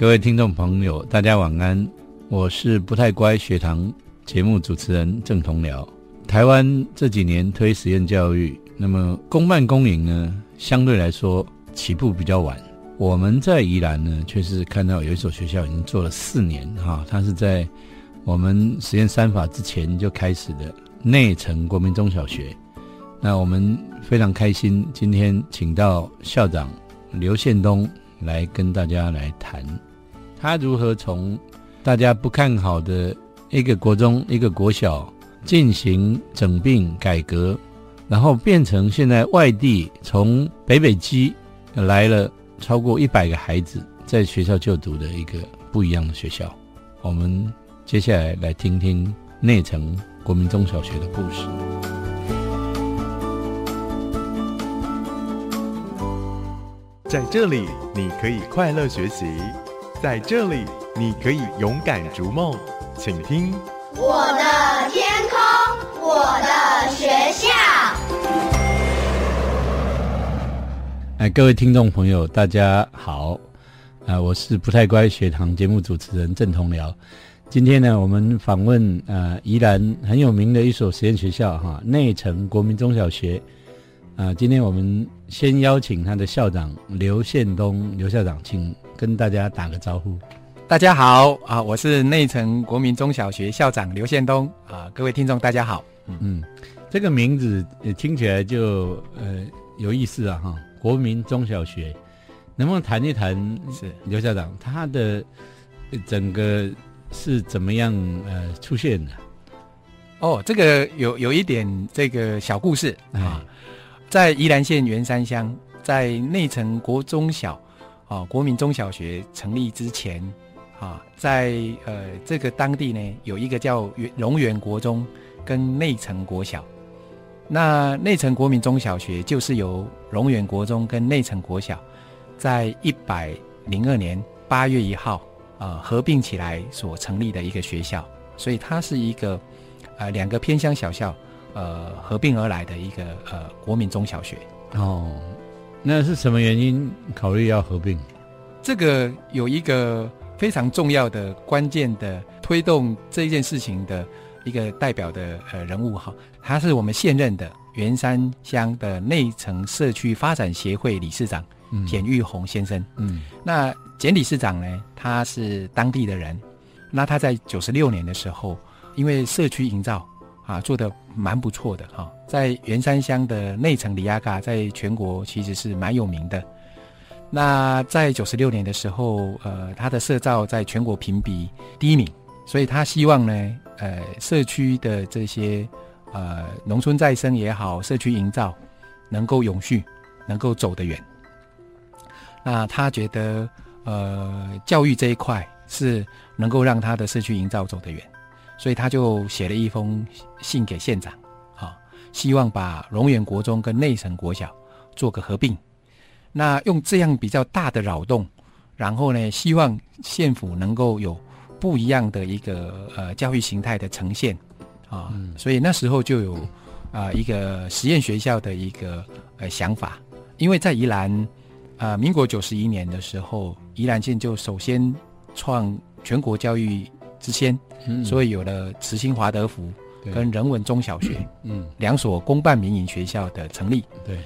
各位听众朋友，大家晚安。我是不太乖学堂节目主持人郑同僚。台湾这几年推实验教育，那么公办公营呢，相对来说起步比较晚。我们在宜兰呢，却是看到有一所学校已经做了四年哈，它是在我们实验三法之前就开始的内城国民中小学。那我们非常开心，今天请到校长刘宪东来跟大家来谈，他如何从大家不看好的一个国中、一个国小进行整并改革，然后变成现在外地从北北基来了超过一百个孩子在学校就读的一个不一样的学校。我们接下来来听听内城国民中小学的故事。在这里，你可以快乐学习；在这里，你可以勇敢逐梦。请听我的天空，我的学校。哎，各位听众朋友，大家好！啊，我是不太乖学堂节目主持人郑同僚。今天呢，我们访问呃宜兰很有名的一所实验学校哈，内城国民中小学。啊，今天我们先邀请他的校长刘宪东刘校长，请跟大家打个招呼。大家好啊，我是内城国民中小学校长刘宪东啊，各位听众大家好。嗯，这个名字听起来就呃有意思啊哈，国民中小学，能不能谈一谈？是刘校长他的整个是怎么样呃出现的？哦，这个有有一点这个小故事啊。在宜兰县员山乡，在内城国中小，啊，国民中小学成立之前，啊，在呃这个当地呢，有一个叫龙源国中跟内城国小。那内城国民中小学就是由龙源国中跟内城国小，在一百零二年八月一号，啊，合并起来所成立的一个学校，所以它是一个，呃，两个偏乡小校。呃，合并而来的一个呃国民中小学哦，那是什么原因考虑要合并？这个有一个非常重要的关键的推动这一件事情的一个代表的呃人物哈，他是我们现任的元山乡的内城社区发展协会理事长简玉红先生。嗯，那简理事长呢，他是当地的人，那他在九十六年的时候，因为社区营造。啊，做的蛮不错的哈，在元山乡的内城里亚嘎，在全国其实是蛮有名的。那在九十六年的时候，呃，他的社造在全国评比第一名，所以他希望呢，呃，社区的这些呃农村再生也好，社区营造能够永续，能够走得远。那他觉得，呃，教育这一块是能够让他的社区营造走得远。所以他就写了一封信给县长，啊，希望把龙源国中跟内城国小做个合并。那用这样比较大的扰动，然后呢，希望县府能够有不一样的一个呃教育形态的呈现，啊，所以那时候就有啊一个实验学校的一个呃想法。因为在宜兰啊，民国九十一年的时候，宜兰县就首先创全国教育。之先，所以有了慈心华德福跟人文中小学，嗯，两所公办民营学校的成立。对，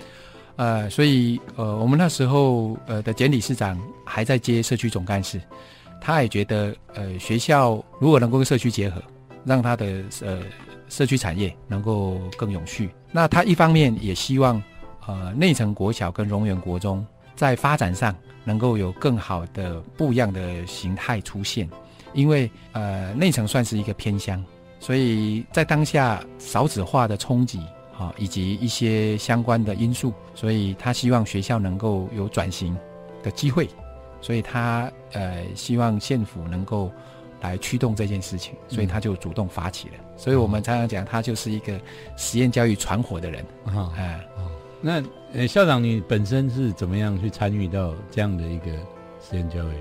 呃，所以呃，我们那时候呃的简理事长还在接社区总干事，他也觉得呃学校如果能够跟社区结合，让他的呃社区产业能够更永续。那他一方面也希望呃内城国小跟荣源国中在发展上能够有更好的不一样的形态出现。因为呃内城算是一个偏乡，所以在当下少子化的冲击啊，以及一些相关的因素，所以他希望学校能够有转型的机会，所以他呃希望县府能够来驱动这件事情，所以他就主动发起了。所以我们常常讲，他就是一个实验教育传火的人啊。那呃校长，你本身是怎么样去参与到这样的一个实验教育？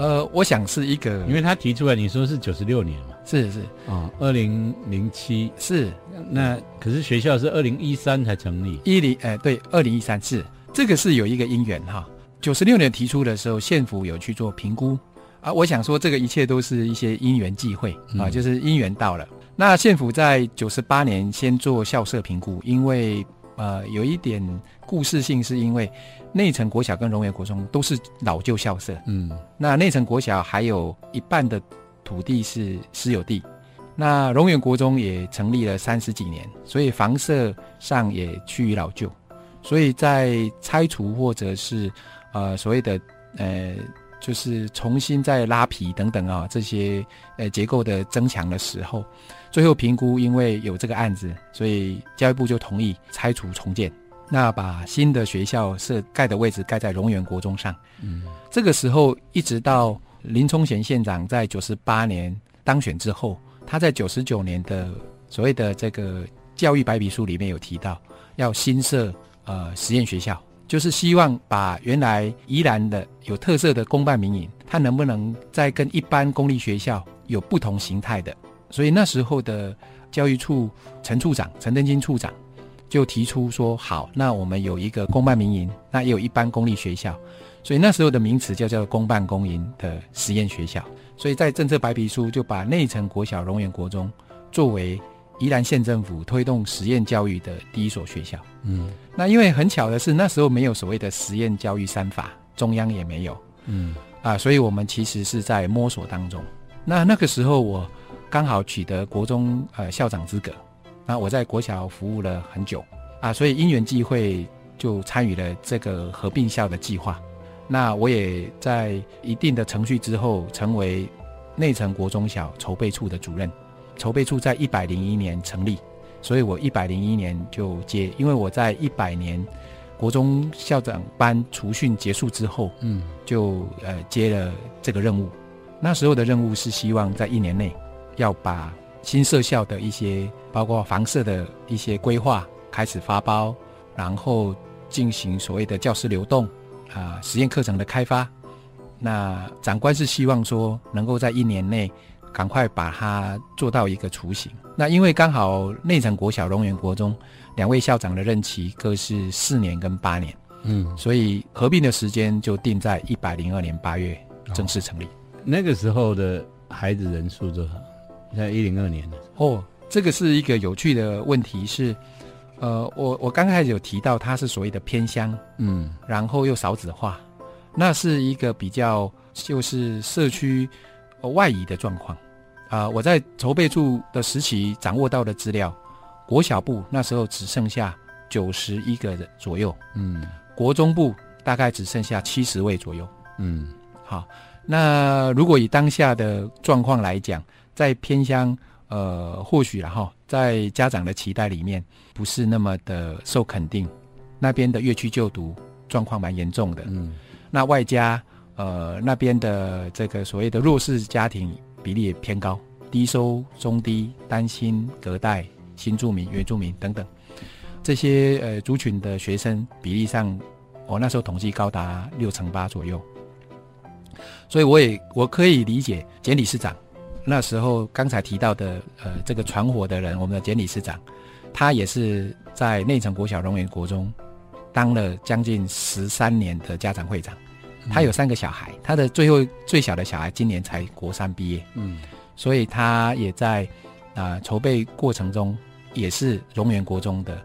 呃，我想是一个，因为他提出来，你说是九十六年嘛，是是。啊，二零零七。是，那可是学校是二零一三才成立，一零哎对，二零一三是。这个是有一个因缘哈，九十六年提出的时候，县府有去做评估，啊，我想说这个一切都是一些因缘际会啊，嗯。就是因缘到了。那县府在九十八年先做校舍评估，因为呃有一点故事性，是因为内城国小跟荣园国中都是老旧校舍，嗯。那内城国小还有一半的土地是私有地，那荣园国中也成立了三十几年，所以房舍上也趋于老旧，所以在拆除或者是呃所谓的呃就是重新再拉皮等等啊这些呃结构的增强的时候，最后评估因为有这个案子，所以教育部就同意拆除重建。那把新的学校设盖的位置盖在荣源国中上，嗯这个时候一直到林冲贤县长在九十八年当选之后，他在九十九年的所谓的这个教育白皮书里面有提到，要新设呃实验学校，就是希望把原来宜兰的有特色的公办民营，它能不能再跟一般公立学校有不同形态的。所以那时候的教育处陈处长陈登金处长就提出说，好，那我们有一个公办民营，那也有一般公立学校。所以那时候的名词就叫公办公营的实验学校。所以在政策白皮书就把内城国小、荣源国中作为宜兰县政府推动实验教育的第一所学校。嗯那因为很巧的是，那时候没有所谓的实验教育三法，中央也没有嗯啊，所以我们其实是在摸索当中。那那个时候我刚好取得国中呃校长资格，那我在国小服务了很久啊，所以因缘际会就参与了这个合并校的计划。那我也在一定的程序之后，成为内城国中小筹备处的主任。筹备处在一百零一年成立，所以我一百零一年就接，因为我在一百年国中校长班除训结束之后，嗯就呃接了这个任务。那时候的任务是希望在一年内要把新设校的一些，包括房舍的一些规划开始发包，然后进行所谓的教师流动啊、实验课程的开发。那长官是希望说能够在一年内赶快把它做到一个雏形。那因为刚好内城国小、龙源国中两位校长的任期各是四年跟八年。嗯，所以合并的时间就定在一百零二年八月正式成立。那个时候的孩子人数多少？在一零二年哦，这个是一个有趣的问题是，呃，我我刚开始有提到它是所谓的偏乡，嗯然后又少子化，那是一个比较就是社区呃外移的状况。啊、我在筹备处的时期掌握到的资料，国小部那时候只剩下九十一个人左右，嗯国中部大概只剩下七十位左右。嗯好，那如果以当下的状况来讲，在偏乡，呃，或许然后在家长的期待里面，不是那么的受肯定，那边的乐区就读状况蛮严重的。嗯那外加呃那边的这个所谓的弱势家庭比例也偏高，低收、中低、单薪、隔代、新住民、原住民等等这些呃族群的学生比例上，我那时候统计高达六成八左右。所以我也我可以理解简理事长那时候刚才提到的呃这个传火的人，我们的简理事长，他也是在内城国小荣源国中当了将近十三年的家长会长。他有三个小孩，他的最后最小的小孩今年才国三毕业，嗯。所以他也在啊、筹备过程中也是荣源国中的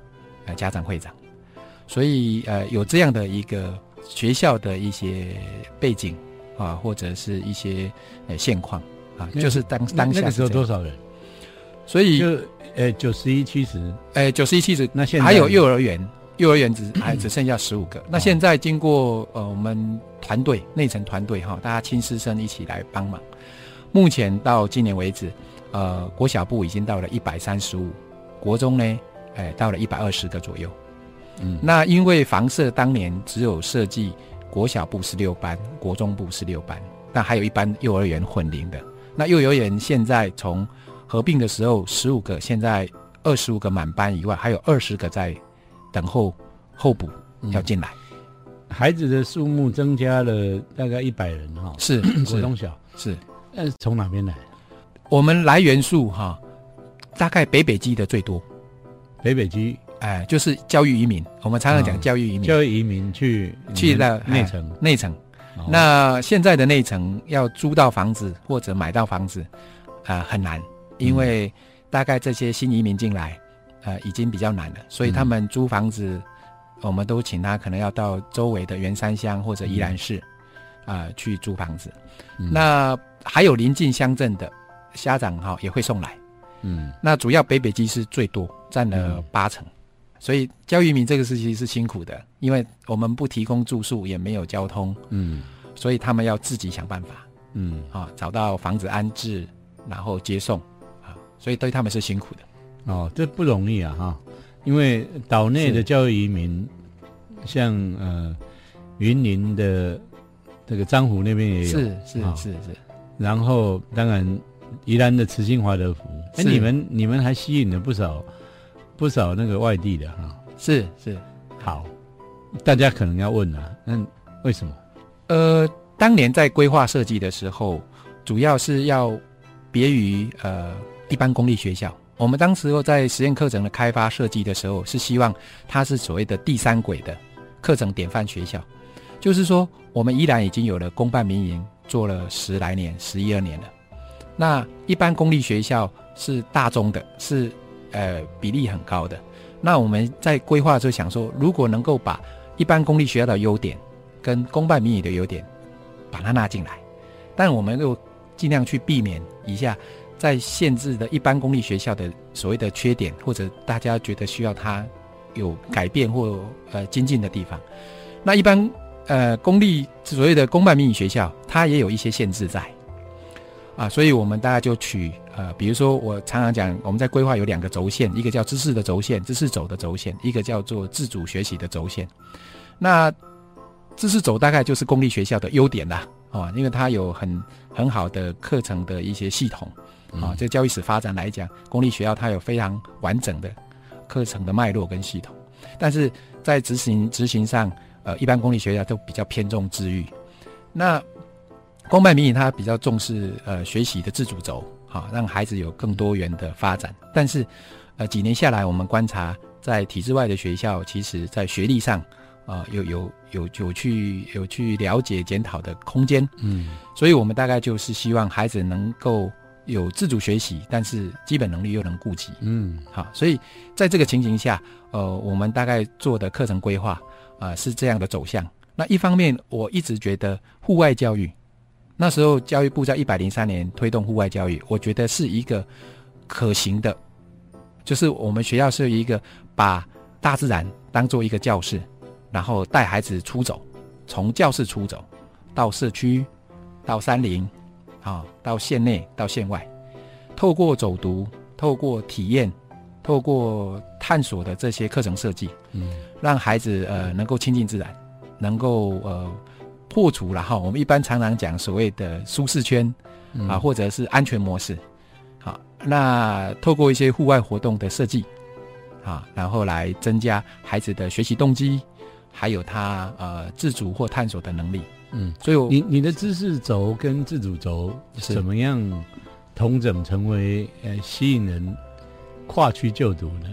呃家长会长，所以呃有这样的一个学校的一些背景啊，或者是一些呃现况啊，就是当当下那个时候是多少人？所以就呃九十一七十，呃九十一七十那现在还有幼儿园，幼儿园只还只剩下十五个。那现在经过呃我们团队内层团队哈，大家亲师生一起来帮忙，目前到今年为止，呃国小部已经到了一百三十五，国中呢，哎、到了一百二十个左右。嗯那因为房舍当年只有设计国小部是六班，国中部是六班，但还有一班幼儿园混龄的。那幼儿园现在从合并的时候十五个，现在二十五个满班以外，还有二十个在等候候补要进来。孩子的数目增加了大概一百人哈，是 国是中小，是，那是从哪边来？我们来源数哈，大概北北基的最多，北北基哎，就是教育移民。我们常常讲嗯教育移民，教育移民去去了内城内城。那现在的内城要租到房子或者买到房子，呃，很难，因为大概这些新移民进来，呃，已经比较难了，所以他们租房子，我们都请他可能要到周围的圆山乡或者宜兰市，啊、去租房子。嗯那还有邻近乡镇的家长哈、也会送来。嗯那主要北北基是最多，占了八成。所以教育民这个事情是辛苦的，因为我们不提供住宿，也没有交通，嗯。所以他们要自己想办法嗯。啊，找到房子安置，然后接送啊，所以对他们是辛苦的。哦，这不容易啊哈，因为岛内的教育移民，像呃云林的这个漳湖那边也有，是是啊是是，然后当然宜兰的慈心华德福，哎，你们你们还吸引了不少不少那个外地的哈。是是。好，大家可能要问啊，那为什么？呃，当年在规划设计的时候，主要是要别于呃一般公立学校。我们当时候在实验课程的开发设计的时候，是希望它是所谓的第三轨的课程典范学校，就是说我们依然已经有了公办民营做了十来年、十一二年了。那一般公立学校是大中的，是呃比例很高的。那我们在规划的时候想说，如果能够把一般公立学校的优点跟公办民营的优点，把它纳进来，但我们又尽量去避免一下在限制的一般公立学校的所谓的缺点，或者大家觉得需要它有改变或呃精进的地方。那一般呃公立所谓的公办民营学校，它也有一些限制在啊，所以我们大概就取呃，比如说我常常讲，我们在规划有两个轴线，一个叫知识的轴线，知识走的轴线，一个叫做自主学习的轴线。那知识走大概就是公立学校的优点啦，啊，因为它有很很好的课程的一些系统，啊，这教育史发展来讲，公立学校它有非常完整的课程的脉络跟系统，但是在执行执行上，呃，一般公立学校都比较偏重治育，那公办民营它比较重视呃学习的自主轴，好、让孩子有更多元的发展，但是呃几年下来，我们观察在体制外的学校，其实在学历上。啊、有有有有去有去了解检讨的空间，嗯所以我们大概就是希望孩子能够有自主学习，但是基本能力又能顾及。嗯好，所以在这个情形下，呃，我们大概做的课程规划啊、是这样的走向。那一方面，我一直觉得户外教育，那时候教育部在一百零三年推动户外教育，我觉得是一个可行的，就是我们学校是一个把大自然当做一个教室，然后带孩子出走，从教室出走到社区，到山林，啊，到县内，到县外，透过走读，透过体验，透过探索的这些课程设计，嗯。让孩子呃能够亲近自然，能够呃破除了哈我们一般常常讲所谓的舒适圈嗯。啊，或者是安全模式，好，那透过一些户外活动的设计，啊，然后来增加孩子的学习动机，还有他呃自主或探索的能力。嗯，所以你你的知识轴跟自主轴怎么样同整成为呃吸引人跨区就读的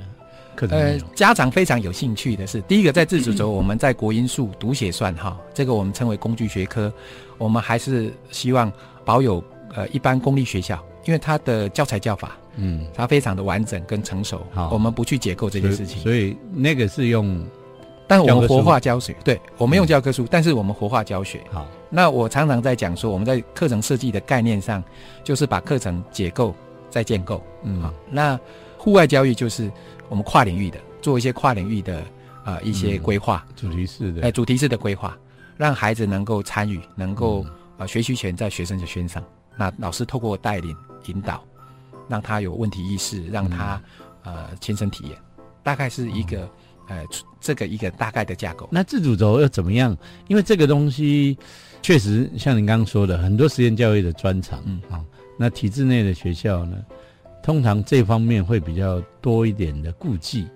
课程家长非常有兴趣的是，第一个在自主轴，我们在国音数读写算哈，这个我们称为工具学科，我们还是希望保有呃一般公立学校，因为它的教材教法嗯，它非常的完整跟成熟好，我们不去解构这件事情，所以那个是用但我们活化教学，对我们用教科书，但是我们活化教学。好，那我常常在讲说，我们在课程设计的概念上，就是把课程解构再建构。嗯。好，那户外教育就是我们跨领域的，做一些跨领域的呃一些规划，主题式的，哎、主题式的规划，让孩子能够参与，能够、嗯。呃学习权在学生的身上。那老师透过带领引导，让他有问题意识，让他、嗯。呃亲身体验，大概是一个、呃这个一个大概的架构。那自主轴又怎么样？因为这个东西确实像您刚刚说的，很多实验教育的专长，嗯。啊、那体制内的学校呢，通常这方面会比较多一点的顾忌。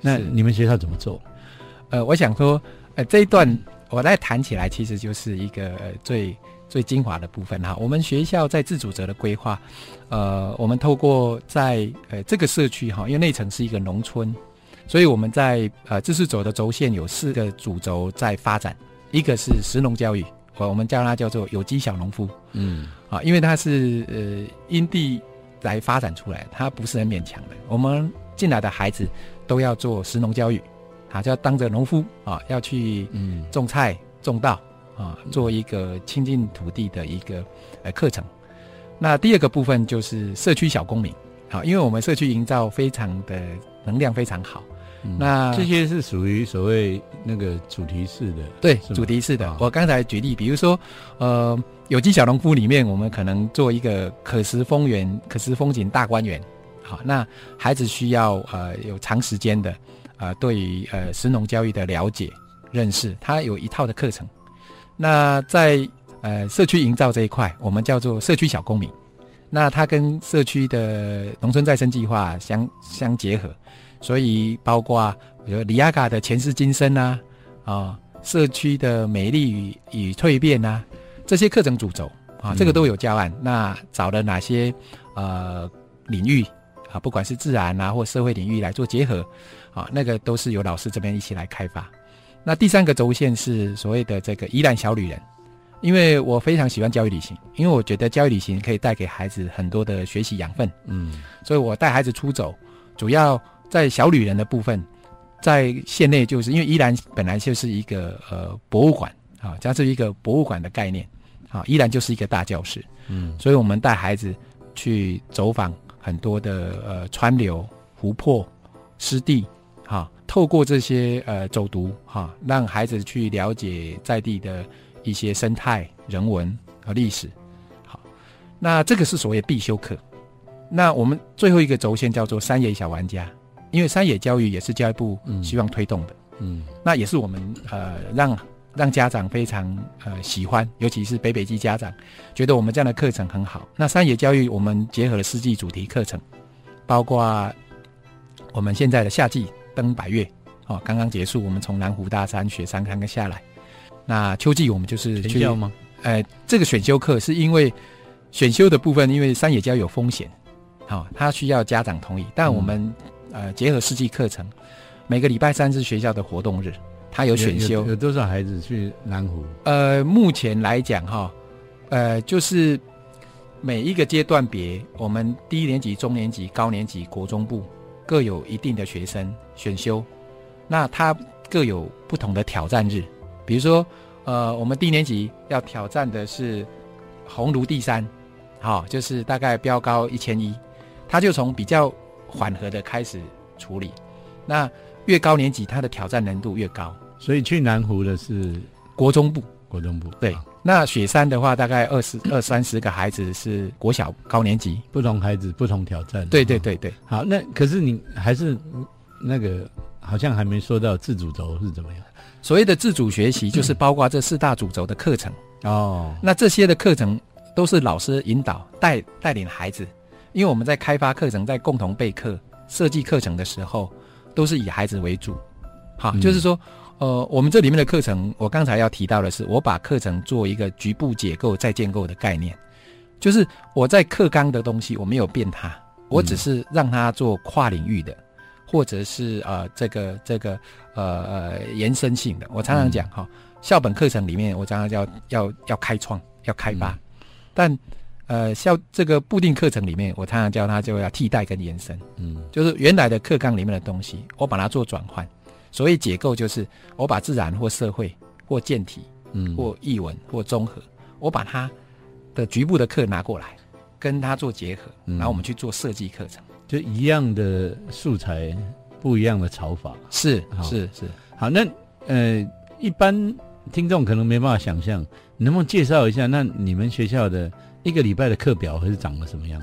那你们学校怎么做？呃，我想说，呃，这一段我再谈起来，其实就是一个、呃、最最精华的部分哈。我们学校在自主者的规划，呃，我们透过在呃这个社区哈，因为内城是一个农村，所以我们在呃知识轴的轴线有四个主轴在发展，一个是食农教育，我我们叫它叫做有机小农夫嗯啊，因为它是呃因地来发展出来，它不是很勉强的。我们进来的孩子都要做食农教育，啊，就要当着农夫啊，要去嗯种菜、种稻啊，做一个亲近土地的一个呃课程。那第二个部分就是社区小公民，好，因为我们社区营造非常的能量非常好，嗯那这些是属于所谓那个主题式的，对主题式的啊。我刚才举例，比如说呃，有机小农夫里面，我们可能做一个可食风园、可食风景大观园，好，那孩子需要呃有长时间的呃对于呃食农教育的了解认识，它有一套的课程。那在呃社区营造这一块，我们叫做社区小公民。那它跟社区的农村再生计划相相结合，所以包括比如里亚卡的前世今生啊，啊，社区的美丽与与蜕变啊，这些课程主轴啊，嗯这个都有教案。那找了哪些呃领域啊，不管是自然啊或社会领域来做结合啊，那个都是由老师这边一起来开发。那第三个轴线是所谓的这个宜兰小旅人，因为我非常喜欢教育旅行，因为我觉得教育旅行可以带给孩子很多的学习养分，嗯所以我带孩子出走，主要在小旅人的部分，在县内就是因为依然本来就是一个呃博物馆啊，加是一个博物馆的概念啊，依然就是一个大教室，嗯所以我们带孩子去走访很多的呃川流、湖泊、湿地，哈、透过这些呃走读哈、让孩子去了解在地的一些生态、人文和历史。好，那这个是所谓必修课。那我们最后一个轴线叫做山野小玩家，因为山野教育也是教育部嗯希望推动的。嗯那也是我们呃让让家长非常呃喜欢，尤其是北北基家长觉得我们这样的课程很好。那山野教育我们结合了四季主题课程，包括我们现在的夏季登百越哦，刚刚结束，我们从南湖大山雪山刚刚下来。那秋季我们就是去全校吗？呃，这个选修课是因为选修的部分，因为山野教育有风险，好、它需要家长同意。但我们、呃结合四季课程，每个礼拜三是学校的活动日，他有选修有有多少孩子去南湖？呃，目前来讲哈，呃，就是每一个阶段别，我们低年级、中年级、高年级、国中部各有一定的学生选修，那他各有不同的挑战日。比如说，呃，我们低年级要挑战的是红炉第三，好、就是大概标高一千一，他就从比较缓和的开始处理。那越高年级，它的挑战难度越高。所以去南湖的是国中部国中部，对啊，那雪山的话，大概二十二三十个孩子是国小高年级。不同孩子不同挑战。啊。对对对对，好，那可是你还是那个好像还没说到自主轴是怎么样所谓的自主学习，就是 包括这四大主轴的课程。哦。那这些的课程都是老师引导带带领孩子，因为我们在开发课程、在共同备课、设计课程的时候，都是以孩子为主。好，嗯就是说，呃，我们这里面的课程，我刚才要提到的是，我把课程做一个局部解构再建构的概念，就是我在课纲的东西我没有变它，我只是让它做跨领域的，或者是呃这个这个呃呃延伸性的。我常常讲哈、校本课程里面我常常要要要开创要开发，但呃校这个固定课程里面，我常常教他就要替代跟延伸。嗯就是原来的课纲里面的东西，我把它做转换。所谓解构，就是我把自然或社会或健体嗯，或译文或综合，我把它的局部的课拿过来，跟它做结合，嗯然后我们去做设计课程。就一样的素材，不一样的炒法。是是是，好，那呃，一般听众可能没办法想象，你能不能介绍一下？那你们学校的一个礼拜的课表会是长得什么样？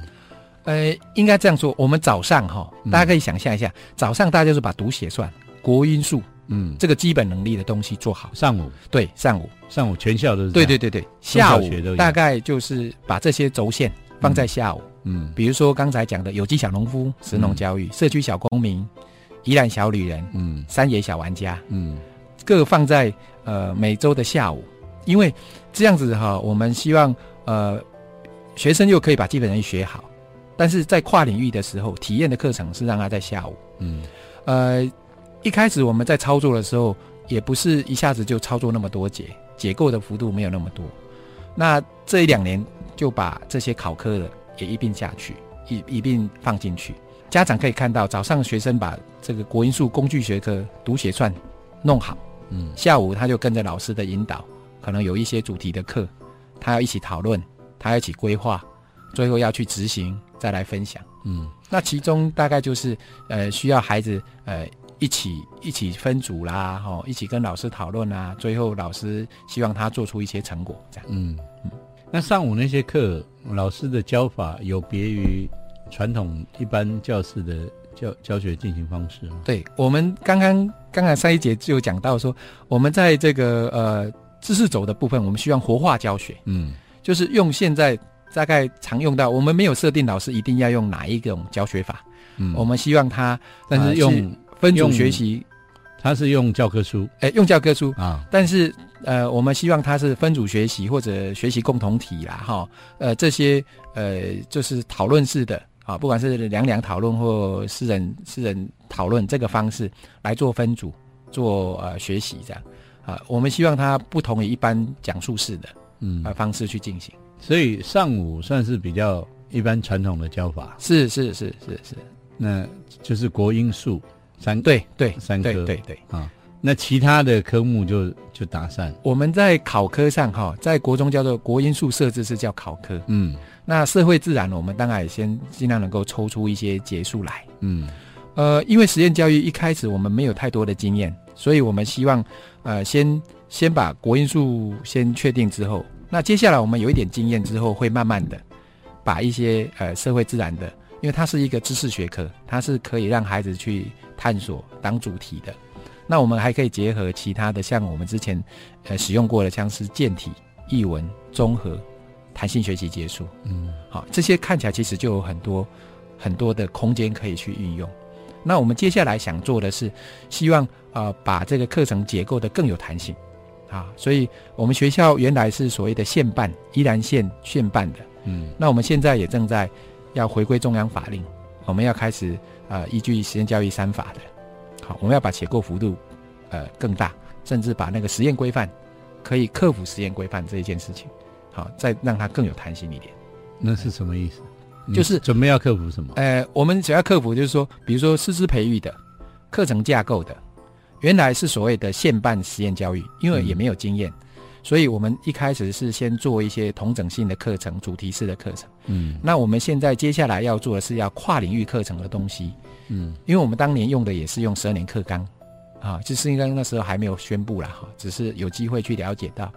呃，应该这样说，我们早上哈，嗯。大家可以想象一下，早上大家就是把读写算、国音数嗯，这个基本能力的东西做好。上午。对，上午，上午全校都是对对，对对，下午大概就是把这些轴线放在下午。嗯。比如说刚才讲的有机小农夫、食农教育、社区小公民、宜兰小旅人、嗯。山野小玩家，嗯。各放在呃每周的下午，因为这样子哈，我们希望呃学生又可以把基本能力学好，但是在跨领域的时候，体验的课程是让他在下午。嗯呃，一开始我们在操作的时候，也不是一下子就操作那么多节，解构的幅度没有那么多。那这一两年就把这些考科的也一并下去，一一并放进去。家长可以看到，早上学生把这个国音数工具学科读写算弄好，嗯下午他就跟着老师的引导，可能有一些主题的课，他要一起讨论，他要一起规划，最后要去执行，再来分享。嗯那其中大概就是呃需要孩子呃一起一起分组啦，哈、一起跟老师讨论啊，最后老师希望他做出一些成果，这样。嗯，那上午那些课，老师的教法有别于传统一般教室的教教学进行方式吗？对我们刚刚刚才上一节就有讲到说，我们在这个呃知识轴的部分，我们希望活化教学，嗯就是用现在大概常用到，我们没有设定老师一定要用哪一种教学法，嗯，我们希望他但是呃用分组学习，他是用教科书。哎，用教科书，啊，但是呃，我们希望他是分组学习或者学习共同体啦，哈，呃，这些呃就是讨论式的啊，不管是两两讨论或私人私人讨论这个方式来做分组做呃学习这样。啊，我们希望它不同于一般讲述式的嗯呃，方式去进行。所以上午算是比较一般传统的教法，是是是是是，那就是国音数三对对三科对对对。啊，那其他的科目就就打散，我们在考科上哈，在国中叫做国音数设置是叫考科，嗯那社会自然我们当然也先尽量能够抽出一些结束来。嗯呃，因为实验教育一开始我们没有太多的经验，所以我们希望呃先先把国音数先确定之后，那接下来我们有一点经验之后，会慢慢的把一些呃社会自然的，因为它是一个知识学科，它是可以让孩子去探索当主题的。那我们还可以结合其他的，像我们之前呃使用过的，像是健体、译文、综合、弹性学习结束，嗯好，这些看起来其实就有很多很多的空间可以去运用。那我们接下来想做的是，希望呃把这个课程结构的更有弹性，啊，所以我们学校原来是所谓的县办，宜兰县县办的，嗯那我们现在也正在要回归中央法令，我们要开始呃依据实验教育三法的，好，我们要把结构幅度呃更大，甚至把那个实验规范可以克服实验规范这一件事情，好，再让它更有弹性一点。那是什么意思？你就是准备要克服什么？呃，我们主要克服就是说，比如说师资培育的、课程架构的，原来是所谓的现办实验教育，因为也没有经验，所以我们一开始是先做一些同整性的课程、主题式的课程。嗯。那我们现在接下来要做的是要跨领域课程的东西，嗯。因为我们当年用的也是用十二年课纲，啊，就是应该那时候还没有宣布啦，哈，只是有机会去了解到，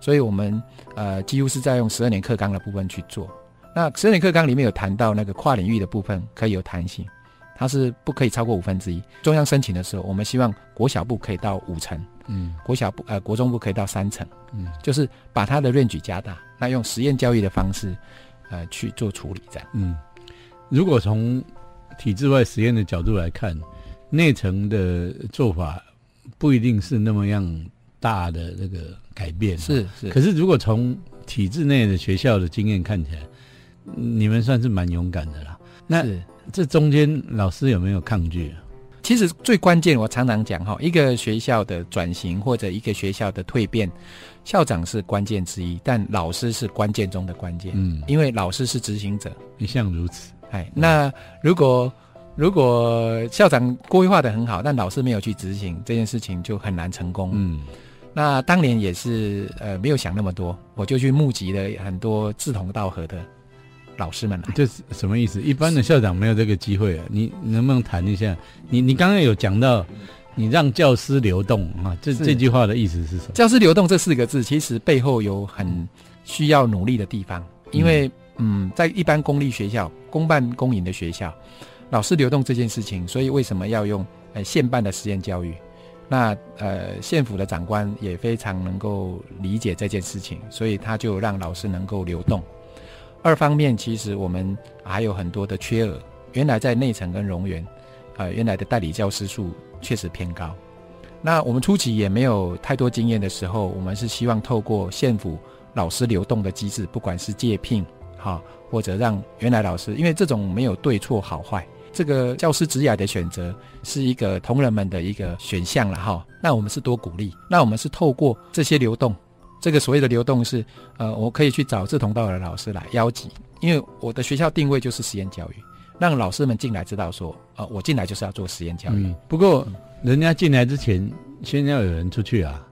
所以我们呃几乎是在用十二年课纲的部分去做。那十二年课纲里面有谈到那个跨领域的部分可以有弹性，它是不可以超过五分之一。中央申请的时候，我们希望国小部可以到五成，嗯国小部呃国中部可以到三成，嗯，就是把它的 range 加大，那用实验教育的方式呃去做处理，这样。嗯，如果从体制外实验的角度来看，内层的做法不一定是那么样大的那个改变。是是，可是如果从体制内的学校的经验看起来，你们算是蛮勇敢的啦。那这中间老师有没有抗拒啊？其实最关键，我常常讲哈，一个学校的转型或者一个学校的蜕变，校长是关键之一，但老师是关键中的关键，嗯，因为老师是执行者。一向如此。哎，那如果如果校长规划的很好，但老师没有去执行这件事情，就很难成功。嗯那当年也是呃没有想那么多，我就去募集了很多志同道合的老师们来。这是什么意思？一般的校长没有这个机会啊。你你能不能谈一下？你你刚刚有讲到，你让教师流动啊，这这句话的意思是什么？教师流动这四个字，其实背后有很需要努力的地方，因为嗯，在一般公立学校、公办公营的学校，老师流动这件事情，所以为什么要用呃县办的实验教育？那呃县府的长官也非常能够理解这件事情，所以他就让老师能够流动。二方面，其实我们还有很多的缺额，原来在内城跟荣园，呃，原来的代理教师数确实偏高。那我们初期也没有太多经验的时候，我们是希望透过县府老师流动的机制，不管是借聘哈，或者让原来老师，因为这种没有对错好坏，这个教师职涯的选择是一个同仁们的一个选项了哈。那我们是多鼓励，那我们是透过这些流动这个所谓的流动是，呃，我可以去找志同道合的老师来邀集，因为我的学校定位就是实验教育，让老师们进来知道说，呃，我进来就是要做实验教育。嗯，不过人家进来之前，先要有人出去啊，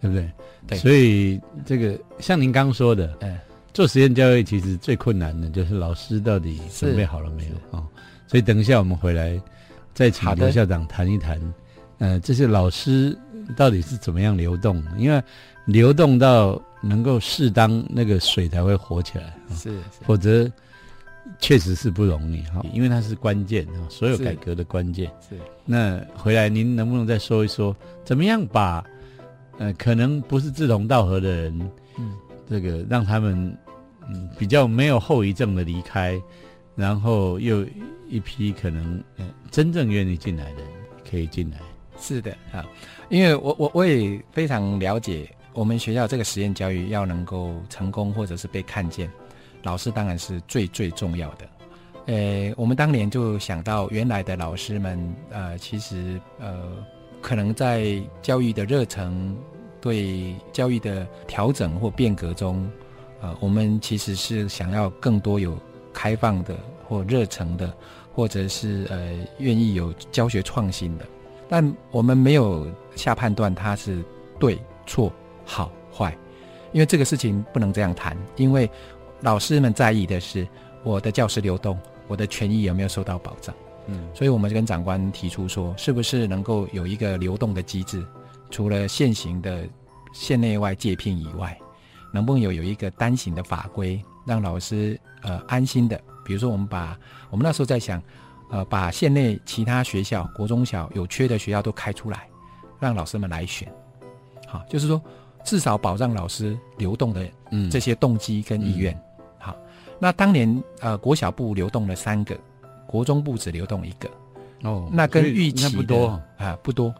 对不对？对所以这个像您刚说的，嗯、做实验教育其实最困难的就是老师到底准备好了没有啊哦。所以等一下我们回来再请刘校长谈一谈，呃，这些老师到底是怎么样流动？因为流动到能够适当，那个水才会活起来。哦。是是。否则确实是不容易哈，因为它是关键哈，所有改革的关键。是，那回来您能不能再说一说，怎么样把呃可能不是志同道合的人，嗯，这个让他们嗯比较没有后遗症的离开，然后又一批可能呃真正愿意进来的人可以进来。是的啊，因为我我我也非常了解，我们学校这个实验教育要能够成功或者是被看见，老师当然是最最重要的。呃，我们当年就想到原来的老师们，呃，其实呃，可能在教育的热忱、对教育的调整或变革中，呃，我们其实是想要更多有开放的或热诚的，或者是呃愿意有教学创新的。但我们没有下判断它是对错好坏，因为这个事情不能这样谈。因为老师们在意的是我的教师流动，我的权益有没有受到保障。嗯所以我们就跟长官提出说，是不是能够有一个流动的机制？除了现行的县内外借聘以外，能不能有有一个单行的法规，让老师呃安心的？比如说，我们把我们那时候在想，呃，把县内其他学校国中小有缺的学校都开出来，让老师们来选。好，就是说至少保障老师流动的嗯这些动机跟意愿。好，那当年呃国小部流动了三个，国中部只流动一个，哦那跟预期不多啊、不多，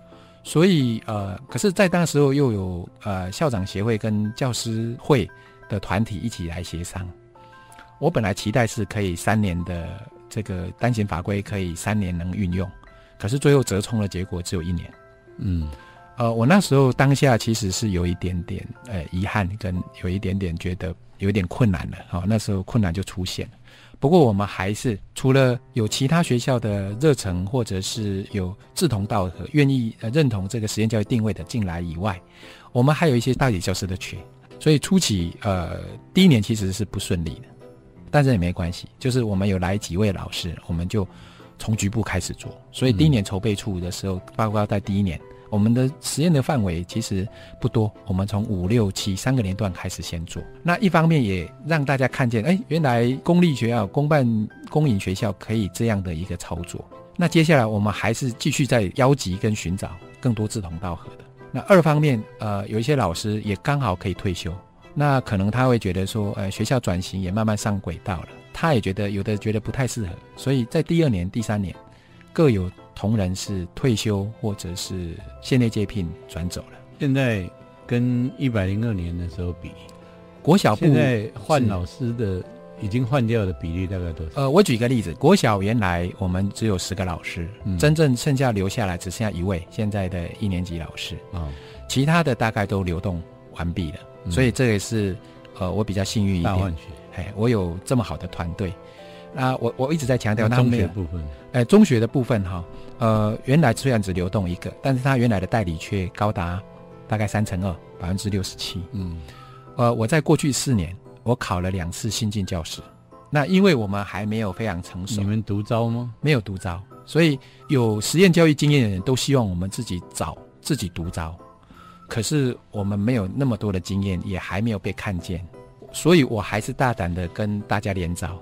所以呃，可是，在当时候又有呃校长协会跟教师会的团体一起来协商。我本来期待是可以三年的这个单行法规可以三年能运用，可是最后折冲的结果只有一年。嗯呃，我那时候当下其实是有一点点呃遗憾，跟有一点点觉得有一点困难了。好、那时候困难就出现了。不过我们还是除了有其他学校的热忱，或者是有志同道合、愿意呃认同这个实验教育定位的进来以外，我们还有一些大学教师的缺，所以初期呃第一年其实是不顺利的，但是也没关系，就是我们有来几位老师，我们就从局部开始做。所以第一年筹备处的时候，包括在第一年。我们的实验的范围其实不多，我们从五六七三个年段开始先做。那一方面也让大家看见，哎，原来公立学校、公办、公营学校可以这样的一个操作。那接下来我们还是继续在邀集跟寻找更多志同道合的。那二方面，呃，有一些老师也刚好可以退休，那可能他会觉得说，呃，学校转型也慢慢上轨道了，他也觉得有的觉得不太适合，所以在第二年、第三年各有同仁是退休或者是县内借聘转走了。现在跟一百零二年的时候比，国小部现在换老师的已经换掉的比例大概多少？呃，我举个例子，国小原来我们只有十个老师，嗯真正剩下留下来只剩下一位，现在的一年级老师，哦，其他的大概都流动完毕了。嗯所以这也是呃我比较幸运一点，哎，我有这么好的团队。那我我一直在强调，他没有学部分，呃，中学的部分哈，呃，原来虽然只流动一个，但是它原来的代理却高达大概三成二，百分之六十七。嗯呃，我在过去四年，我考了两次新进教师。那因为我们还没有非常成熟你，们独招吗？没有独招，所以有实验教育经验的人都希望我们自己找自己独招。可是我们没有那么多的经验，也还没有被看见，所以我还是大胆的跟大家连招。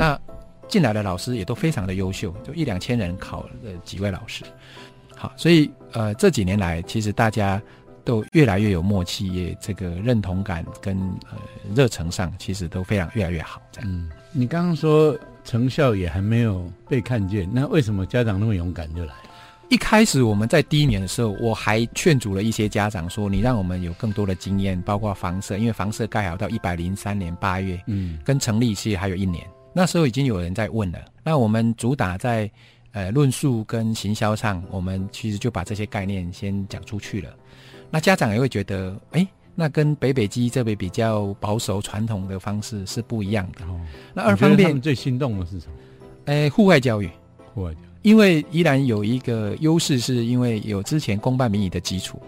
那进来的老师也都非常的优秀，就一两千人考了几位老师。好，所以呃这几年来，其实大家都越来越有默契，也这个认同感跟呃热忱上，其实都非常越来越好。这样。嗯，你刚刚说成效也还没有被看见，那为什么家长那么勇敢就来？一开始我们在第一年的时候，我还劝阻了一些家长说：“你让我们有更多的经验，包括房舍，因为房舍盖好到一百零三年八月，嗯跟成立其实还有一年。那时候已经有人在问了。那我们主打在呃论述跟行销上，我们其实就把这些概念先讲出去了。那家长也会觉得，哎，那跟北北基这边比较保守传统的方式是不一样的。哦，那二方面们，最心动的是什么？哎，户外教育，户外教育因为依然有一个优势，是因为有之前公办民营的基础，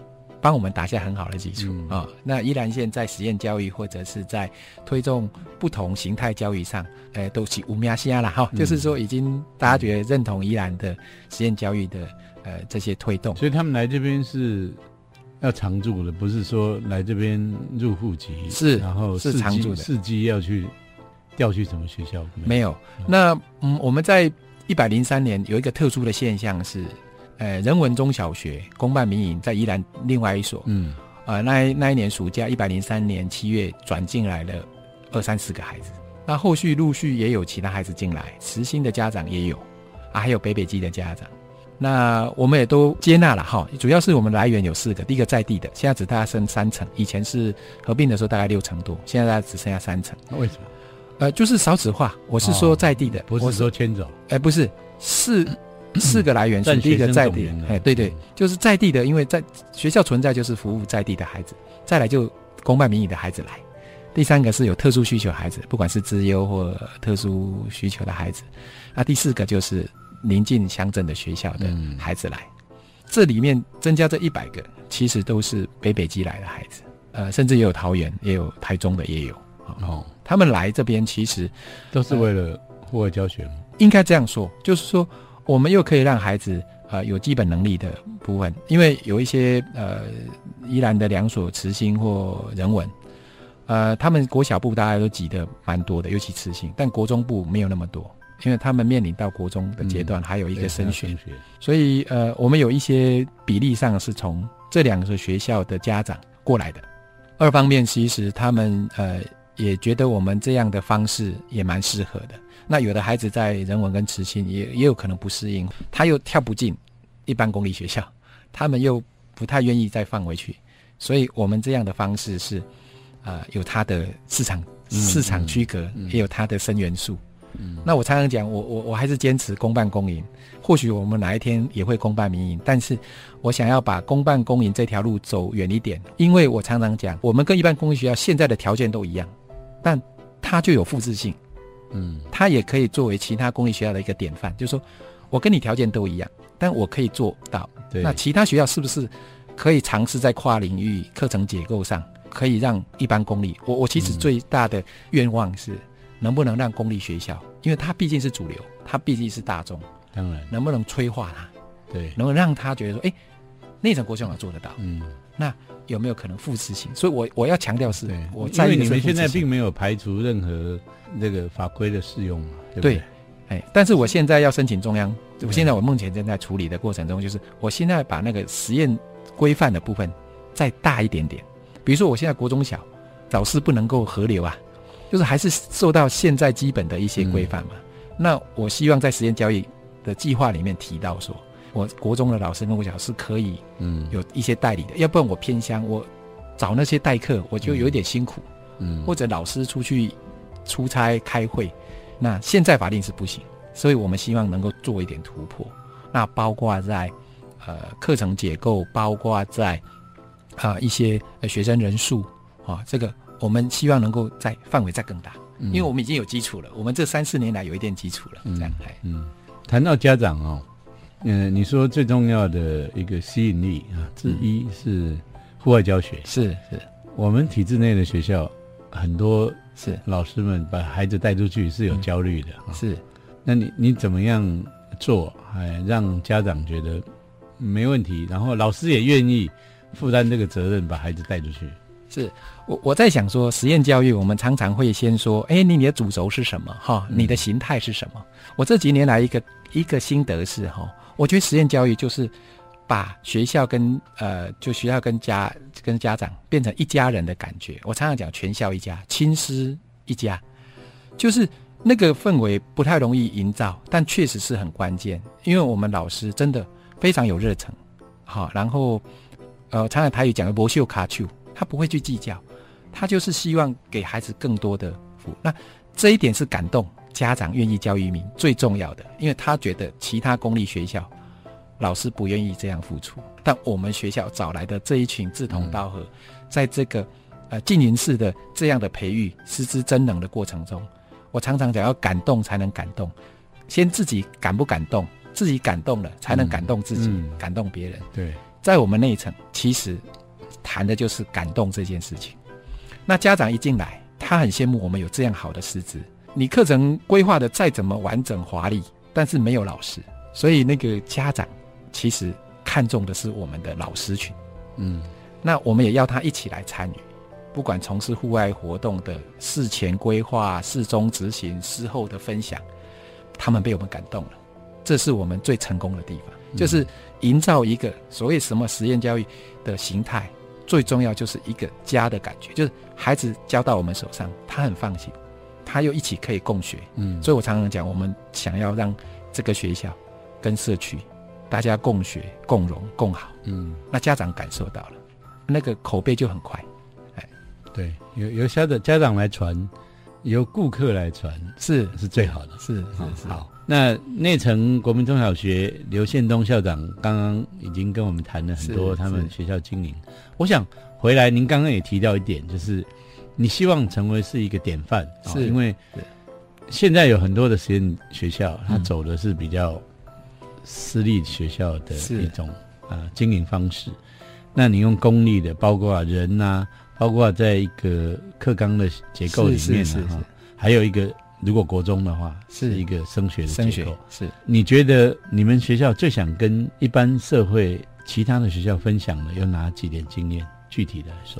帮我们打下很好的基础啊、嗯那宜兰县在实验教育或者是在推动不同形态教育上，呃，都是无名虾了哈，嗯 就是说已经大家觉得认同宜兰的实验教育的呃这些推动。所以他们来这边是要常住的，不是说来这边入户籍，是然后是常住的伺机要去调去什么学校？没有。那嗯，我们在一百零三年有一个特殊的现象是，呃，人文中小学公办民营在宜兰另外一所，嗯，呃，那一那一年暑假一百零三年七月转进来了二三十个孩子，那后续陆续也有其他孩子进来，慈心的家长也有，啊，还有北北基的家长。那我们也都接纳了哈，主要是我们来源有四个，第一个在地的，现在只大概剩三层，以前是合并的时候大概六成多，现在大概只剩下三层。那为什么？呃，就是少子化，我是说哦在地的，不是说迁走，哎，不是，四四个来源是占第一个在地哎，对对嗯，就是在地的，因为在学校存在就是服务在地的孩子，再来就公办民营的孩子来，第三个是有特殊需求孩子，不管是资优或特殊需求的孩子，那第四个就是临近乡镇的学校的嗯。孩子来，这里面增加这一百个，其实都是北北基来的孩子，呃，甚至也有桃园，也有台中的，也有，哦哦，他们来这边其实都是为了户外教学吗？应该这样说，就是说，我们又可以让孩子呃有基本能力的部分，因为有一些呃宜兰的两所慈心或人文，呃，他们国小部大家都挤得蛮多的，尤其慈心，但国中部没有那么多，因为他们面临到国中的阶段，还有一一个升学，学，所以呃，我们有一些比例上是从这两个学校的家长过来的。二方面，其实他们呃也觉得我们这样的方式也蛮适合的。那有的孩子在人文跟慈心也也有可能不适应，他又跳不进一般公立学校，他们又不太愿意再放回去，所以我们这样的方式是，呃，有它的市场嗯市场区隔，嗯也有它的生源数。嗯那我常常讲，我我我还是坚持公办公营。或许我们哪一天也会公办民营，但是我想要把公办公营这条路走远一点，因为我常常讲，我们跟一般公立学校现在的条件都一样，但它就有复制性，嗯它也可以作为其他公立学校的一个典范，就是说我跟你条件都一样，但我可以做到。对，那其他学校是不是可以尝试在跨领域课程结构上，可以让一般公立？我我其实嗯最大的愿望是，能不能让公立学校，因为它毕竟是主流，它毕竟是大众，当然能不能催化它，对，能够让他觉得说，哎，内城国小有做得到，嗯那有没有可能复制性？所以我我要强调是，，我在你们现在并没有排除任何那个法规的适用嘛，对不对？哎，但是我现在要申请中央，我现在我目前正在处理的过程中，就是我现在把那个实验规范的部分再大一点点。比如说，我现在国中小老师不能够合流啊，就是还是受到现在基本的一些规范嘛。那我希望在实验教育的计划里面提到说，我国中的老师跟我讲是可以嗯，有一些代理的，要不然我偏乡，我找那些代课我就有一点辛苦。嗯。或者老师出去出差开会，那现在法令是不行，所以我们希望能够做一点突破。那包括在呃课程结构，包括在啊、一些呃学生人数啊，这个我们希望能够在范围再更大，嗯。因为我们已经有基础了，我们这三四年来有一点基础了，这样哎，嗯，谈到家长哦，嗯、你说最重要的一个吸引力啊之一是户外教学。是是我们体制内的学校，很多是老师们把孩子带出去是有焦虑的啊。是，那你你怎么样做，哎，让家长觉得没问题，然后老师也愿意负担这个责任，把孩子带出去？是我我在想说，实验教育我们常常会先说，哎，你你的主轴是什么？哈，嗯你的形态是什么？我这几年来一个一个心得是哈，我觉得实验教育就是把学校跟呃，就学校跟家跟家长变成一家人的感觉。我常常讲全校一家，亲师一家，就是那个氛围不太容易营造，但确实是很关键，因为我们老师真的非常有热忱，好，然后呃，常常台语讲的“博秀卡丘”，他不会去计较，他就是希望给孩子更多的福。那这一点是感动家长愿意教育民最重要的，因为他觉得其他公立学校老师不愿意这样付出，但我们学校找来的这一群志同道合、在这个呃浸淫式的这样的培育师资真能的过程中，我常常讲要感动才能感动，先自己感不感动，自己感动了才能感动自己，嗯感动别人。对，在我们那一层，其实谈的就是感动这件事情。那家长一进来，他很羡慕我们有这样好的师资。你课程规划的再怎么完整华丽，但是没有老师，所以那个家长其实看重的是我们的老师群。嗯。那我们也要他一起来参与，不管从事户外活动的事前规划、事中执行、事后的分享，他们被我们感动了，这是我们最成功的地方，就是营造一个所谓什么实验教育的形态，最重要就是一个家的感觉，就是孩子交到我们手上，他很放心，他又一起可以共学，嗯，所以我常常讲，我们想要让这个学校跟社区大家共学、共荣、共好。嗯那家长感受到了，那个口碑就很快。对，由由家的家长来传，由顾客来传是是最好的。是是，好，那内城国民中小学刘宪东校长刚刚已经跟我们谈了很多他们学校经营。我想回来，您刚刚也提到一点，就是你希望成为是一个典范，哦是因为现在有很多的实验学校，它嗯走的是比较私立学校的是一种啊经营方式。那你用公立的，包括人呐、包括在一个课纲的结构里面呢、哈，还有一个如果国中的话，是是一个升学的结构。是你觉得你们学校最想跟一般社会其他的学校分享的有哪几点经验？具体的来说，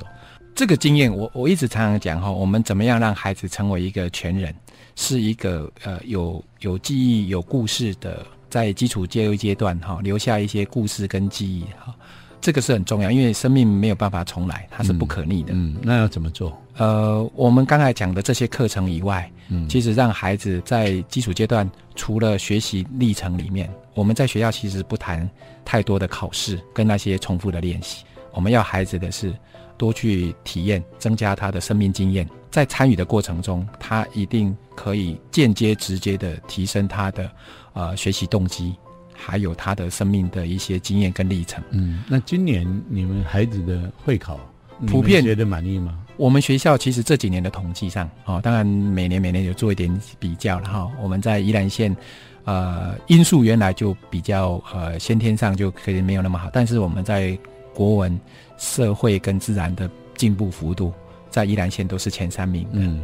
这个经验，我我一直常常讲哈，我们怎么样让孩子成为一个全人，是一个呃有有记忆、有故事的，在基础教育阶段哈，留下一些故事跟记忆哈，这个是很重要，因为生命没有办法重来，它是不可逆的。嗯，那要怎么做？呃，我们刚才讲的这些课程以外，嗯，其实让孩子在基础阶段，除了学习历程里面，我们在学校其实不谈太多的考试跟那些重复的练习。我们要孩子的是多去体验，增加他的生命经验。在参与的过程中，他一定可以间接、直接的提升他的呃学习动机，还有他的生命的一些经验跟历程。嗯，那今年你们孩子的会考普遍觉得满意吗？我们学校其实这几年的统计上，哦，当然每年每年有做一点比较了哈。我们在宜兰县，呃，因素原来就比较呃先天上就可以没有那么好，但是我们在国文、社会跟自然的进步幅度，在宜兰县都是前三名的。嗯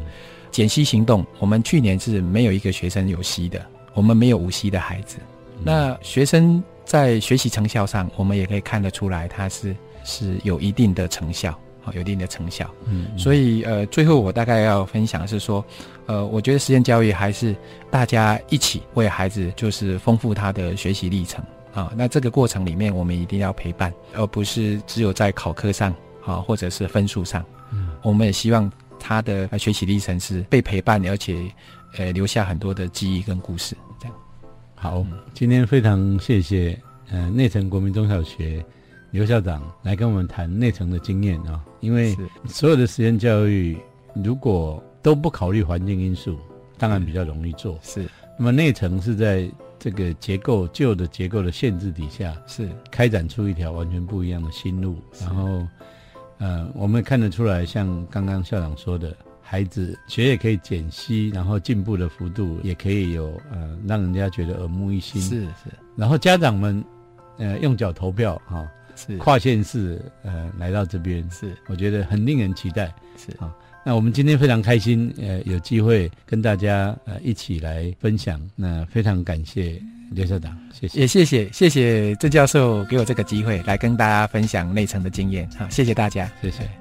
减息行动，我们去年是没有一个学生有息的，我们没有无息的孩子。那学生在学习成效上，我们也可以看得出来，他是是有一定的成效，好，有一定的成效。嗯，所以呃，最后我大概要分享的是说，呃，我觉得实验教育还是大家一起为孩子就是丰富他的学习历程啊。那这个过程里面，我们一定要陪伴，而不是只有在考科上啊，或者是分数上。嗯我们也希望他的呃学习历程是被陪伴，而且呃留下很多的记忆跟故事。这样，好，今天非常谢谢呃内城国民中小学刘校长来跟我们谈内城的经验啊、因为所有的实验教育如果都不考虑环境因素，当然比较容易做。是那么内城是在这个结构旧的结构的限制底下，是开展出一条完全不一样的新路。然后，呃，我们看得出来，像刚刚校长说的，孩子学业可以减息，然后进步的幅度也可以有呃，让人家觉得耳目一新。是是然后家长们，呃，用脚投票哈、是跨县市呃来到这边，是我觉得很令人期待。是好那我们今天非常开心，呃，有机会跟大家呃一起来分享。那非常感谢刘校长，谢谢。也谢谢谢谢郑教授给我这个机会来跟大家分享内层的经验好，谢谢大家。谢谢。